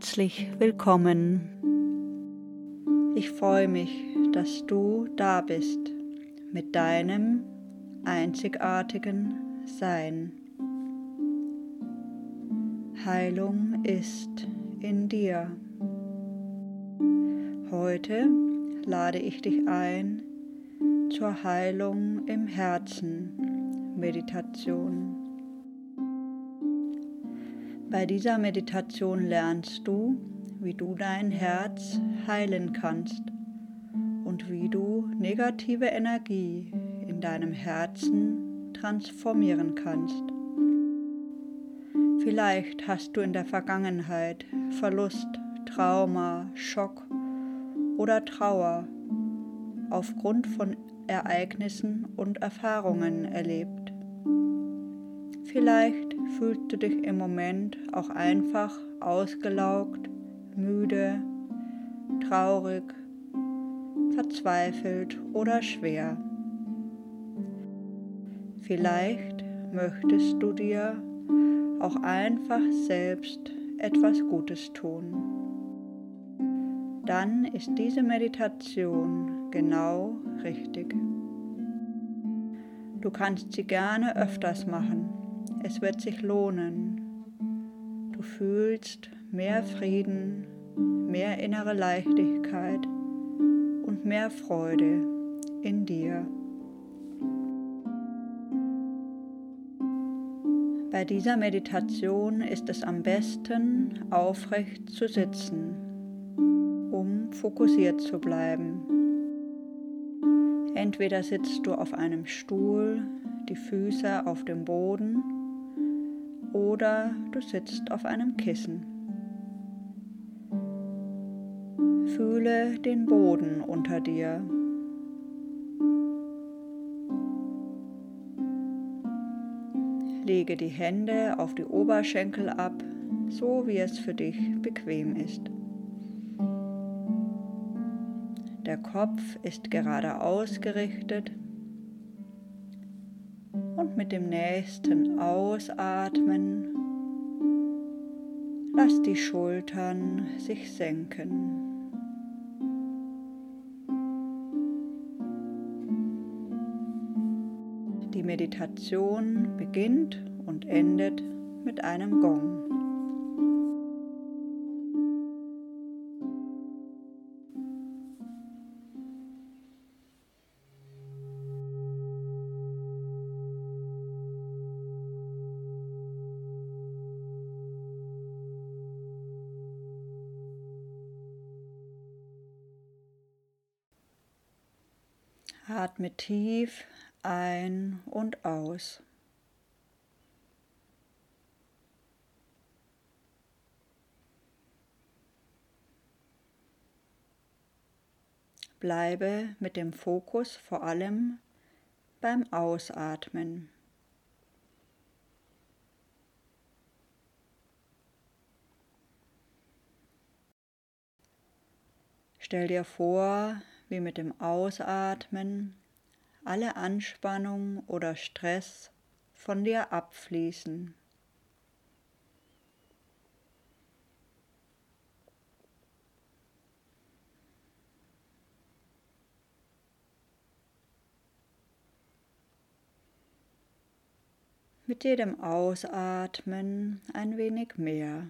Herzlich willkommen. Ich freue mich, dass du da bist mit deinem einzigartigen Sein. Heilung ist in dir. Heute lade ich dich ein zur Heilung im Herzen Meditation. Bei dieser Meditation lernst du, wie du dein Herz heilen kannst und wie du negative Energie in deinem Herzen transformieren kannst. Vielleicht hast du in der Vergangenheit Verlust, Trauma, Schock oder Trauer aufgrund von Ereignissen und Erfahrungen erlebt. Vielleicht fühlst du dich im Moment auch einfach ausgelaugt, müde, traurig, verzweifelt oder schwer. Vielleicht möchtest du dir auch einfach selbst etwas Gutes tun. Dann ist diese Meditation genau richtig. Du kannst sie gerne öfters machen es wird sich lohnen. Du fühlst mehr Frieden, mehr innere Leichtigkeit und mehr Freude in dir. Bei dieser Meditation ist es am besten, aufrecht zu sitzen, um fokussiert zu bleiben. Entweder sitzt du auf einem Stuhl, die Füße auf dem Boden oder du sitzt auf einem Kissen. Fühle den Boden unter dir. Lege die Hände auf die Oberschenkel ab, so wie es für dich bequem ist. Der Kopf ist gerade ausgerichtet mit dem nächsten Ausatmen lass die Schultern sich senken. Die Meditation beginnt und endet mit einem Gong. Atme tief ein und aus. Bleibe mit dem Fokus vor allem beim Ausatmen. Stell dir vor, wie mit dem Ausatmen alle Anspannung oder Stress von dir abfließen. Mit jedem Ausatmen ein wenig mehr.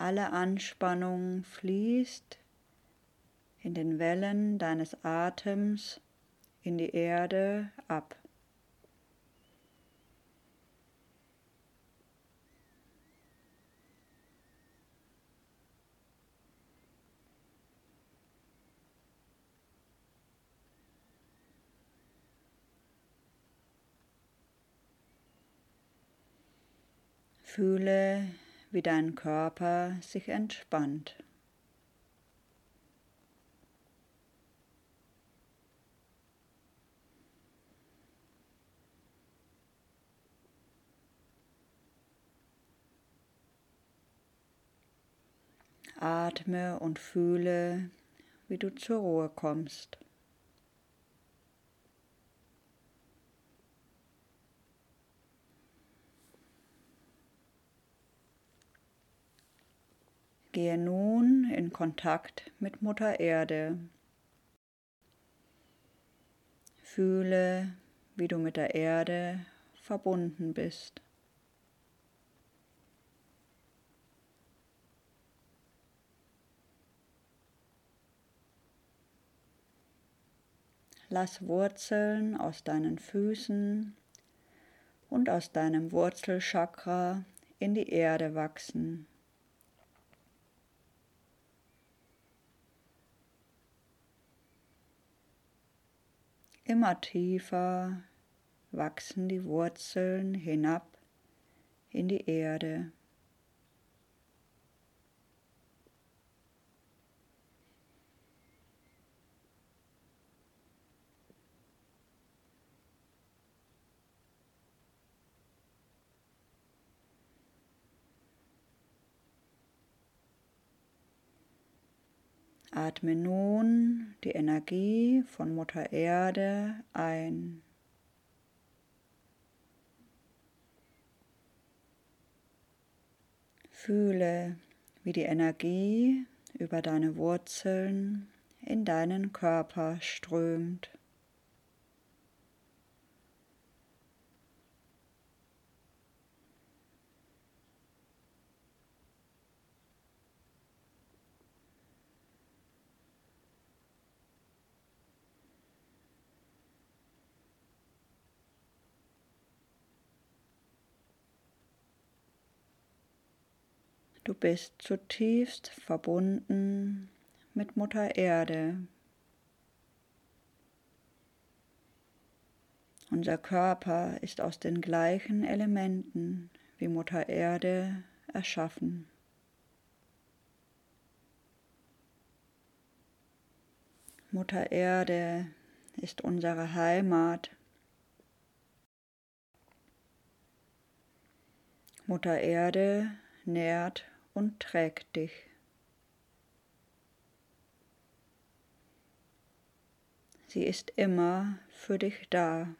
Alle Anspannung fließt in den Wellen deines Atems in die Erde ab. Fühle wie dein Körper sich entspannt. Atme und fühle, wie du zur Ruhe kommst. Gehe nun in Kontakt mit Mutter Erde. Fühle, wie du mit der Erde verbunden bist. Lass Wurzeln aus deinen Füßen und aus deinem Wurzelchakra in die Erde wachsen. Immer tiefer wachsen die Wurzeln hinab in die Erde. Atme nun die Energie von Mutter Erde ein. Fühle, wie die Energie über deine Wurzeln in deinen Körper strömt. Du bist zutiefst verbunden mit Mutter Erde. Unser Körper ist aus den gleichen Elementen wie Mutter Erde erschaffen. Mutter Erde ist unsere Heimat. Mutter Erde nährt und trägt dich. Sie ist immer für dich da.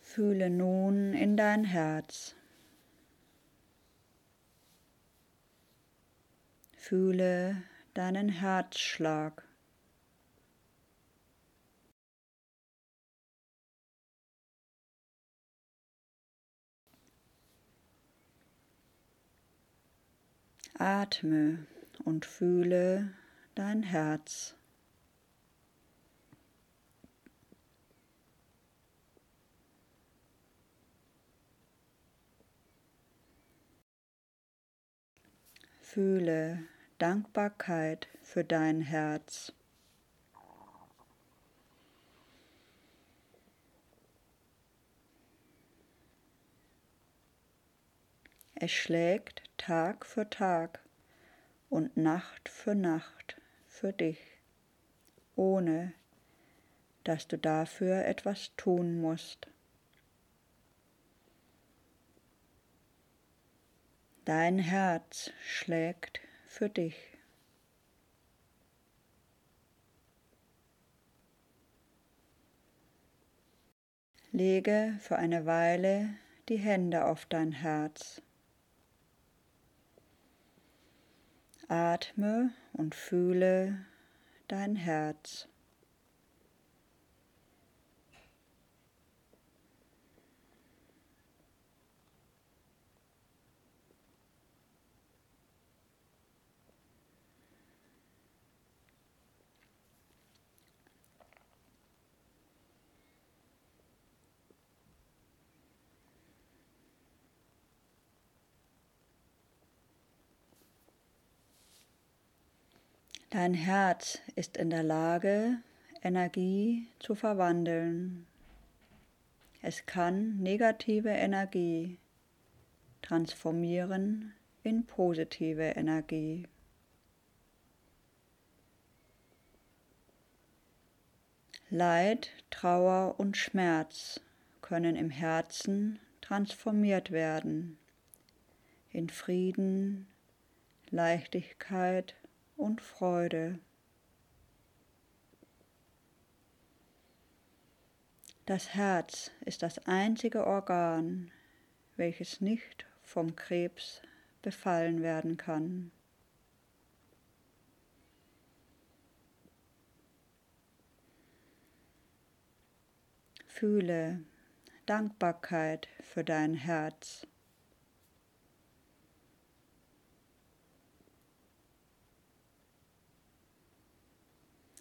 Fühle nun in dein Herz. Fühle deinen Herzschlag. Atme und fühle dein Herz. Fühle Dankbarkeit für dein Herz. Es schlägt Tag für Tag und Nacht für Nacht für dich, ohne dass du dafür etwas tun musst. Dein Herz schlägt für dich. Lege für eine Weile die Hände auf dein Herz. Atme und fühle dein Herz. Dein Herz ist in der Lage, Energie zu verwandeln. Es kann negative Energie transformieren in positive Energie. Leid, Trauer und Schmerz können im Herzen transformiert werden in Frieden, Leichtigkeit und Freude. Das Herz ist das einzige Organ, welches nicht vom Krebs befallen werden kann. Fühle Dankbarkeit für dein Herz.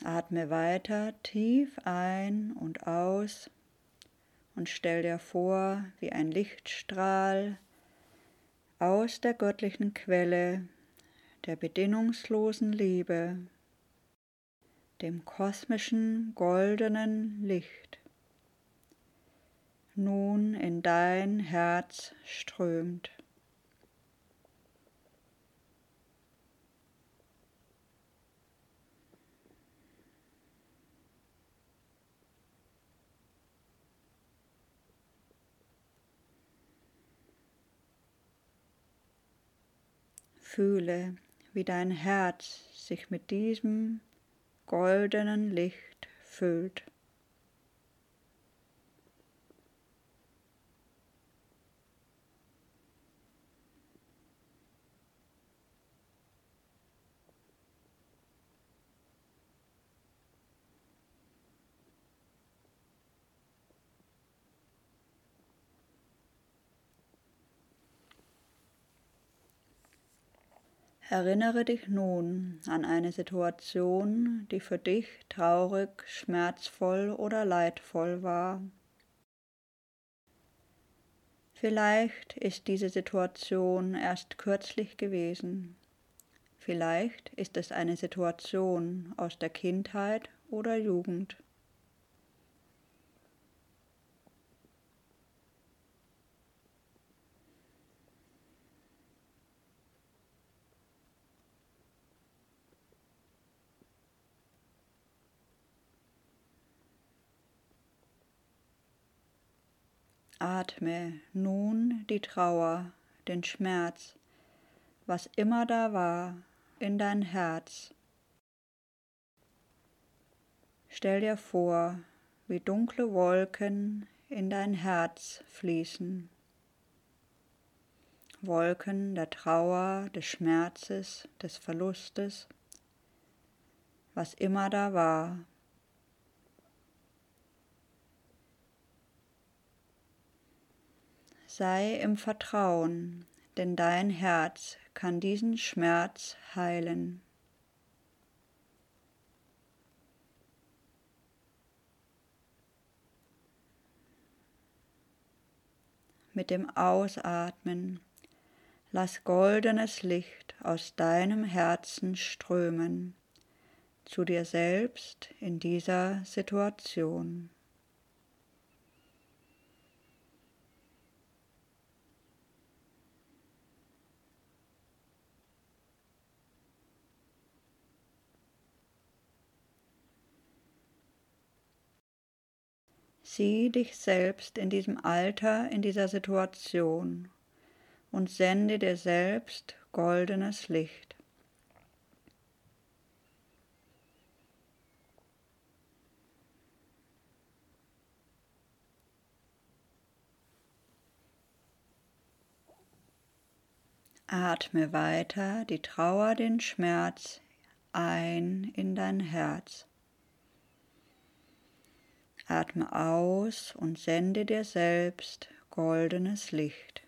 Atme weiter tief ein und aus und stell dir vor, wie ein Lichtstrahl aus der göttlichen Quelle der bedingungslosen Liebe, dem kosmischen goldenen Licht, nun in dein Herz strömt. Fühle, wie dein Herz sich mit diesem goldenen Licht füllt. Erinnere dich nun an eine Situation, die für dich traurig, schmerzvoll oder leidvoll war. Vielleicht ist diese Situation erst kürzlich gewesen. Vielleicht ist es eine Situation aus der Kindheit oder Jugend. Atme nun die Trauer, den Schmerz, was immer da war, in dein Herz. Stell dir vor, wie dunkle Wolken in dein Herz fließen. Wolken der Trauer, des Schmerzes, des Verlustes, was immer da war. Sei im Vertrauen, denn dein Herz kann diesen Schmerz heilen. Mit dem Ausatmen lass goldenes Licht aus deinem Herzen strömen zu dir selbst in dieser Situation. Sieh dich selbst in diesem Alter, in dieser Situation und sende dir selbst goldenes Licht. Atme weiter die Trauer, den Schmerz ein in dein Herz. Atme aus und sende dir selbst goldenes Licht.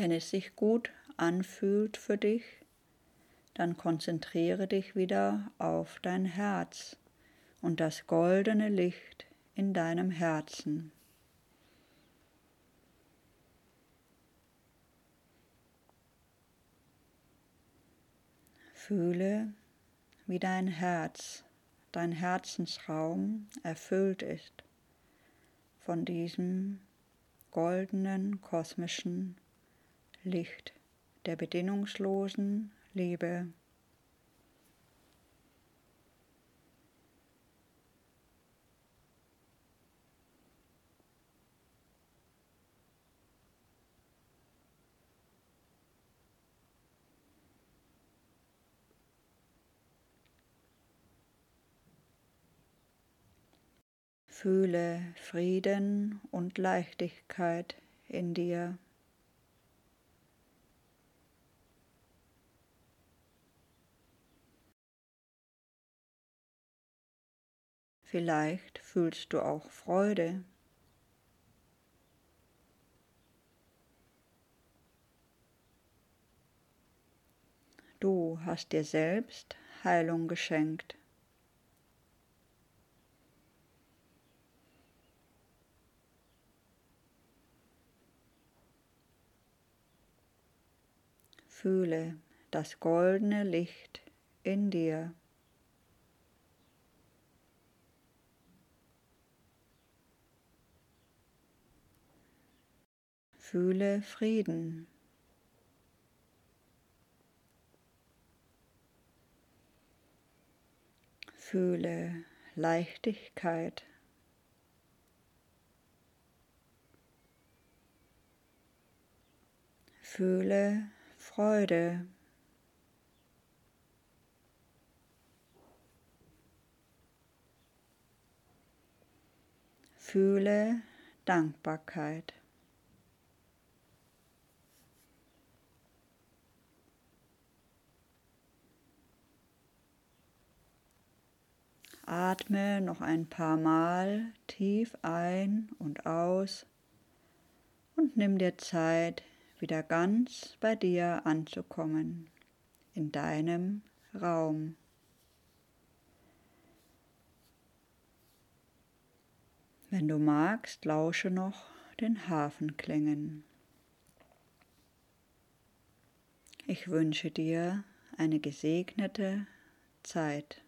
Wenn es sich gut anfühlt für dich, dann konzentriere dich wieder auf dein Herz und das goldene Licht in deinem Herzen. Fühle, wie dein Herz, dein Herzensraum erfüllt ist von diesem goldenen kosmischen Licht der bedingungslosen Liebe. Fühle Frieden und Leichtigkeit in dir. Vielleicht fühlst du auch Freude. Du hast dir selbst Heilung geschenkt. Fühle das goldene Licht in dir. Fühle Frieden. Fühle Leichtigkeit. Fühle Freude. Fühle Dankbarkeit. Atme noch ein paar Mal tief ein und aus und nimm dir Zeit, wieder ganz bei dir anzukommen, in deinem Raum. Wenn du magst, lausche noch den Hafenklängen. Ich wünsche dir eine gesegnete Zeit.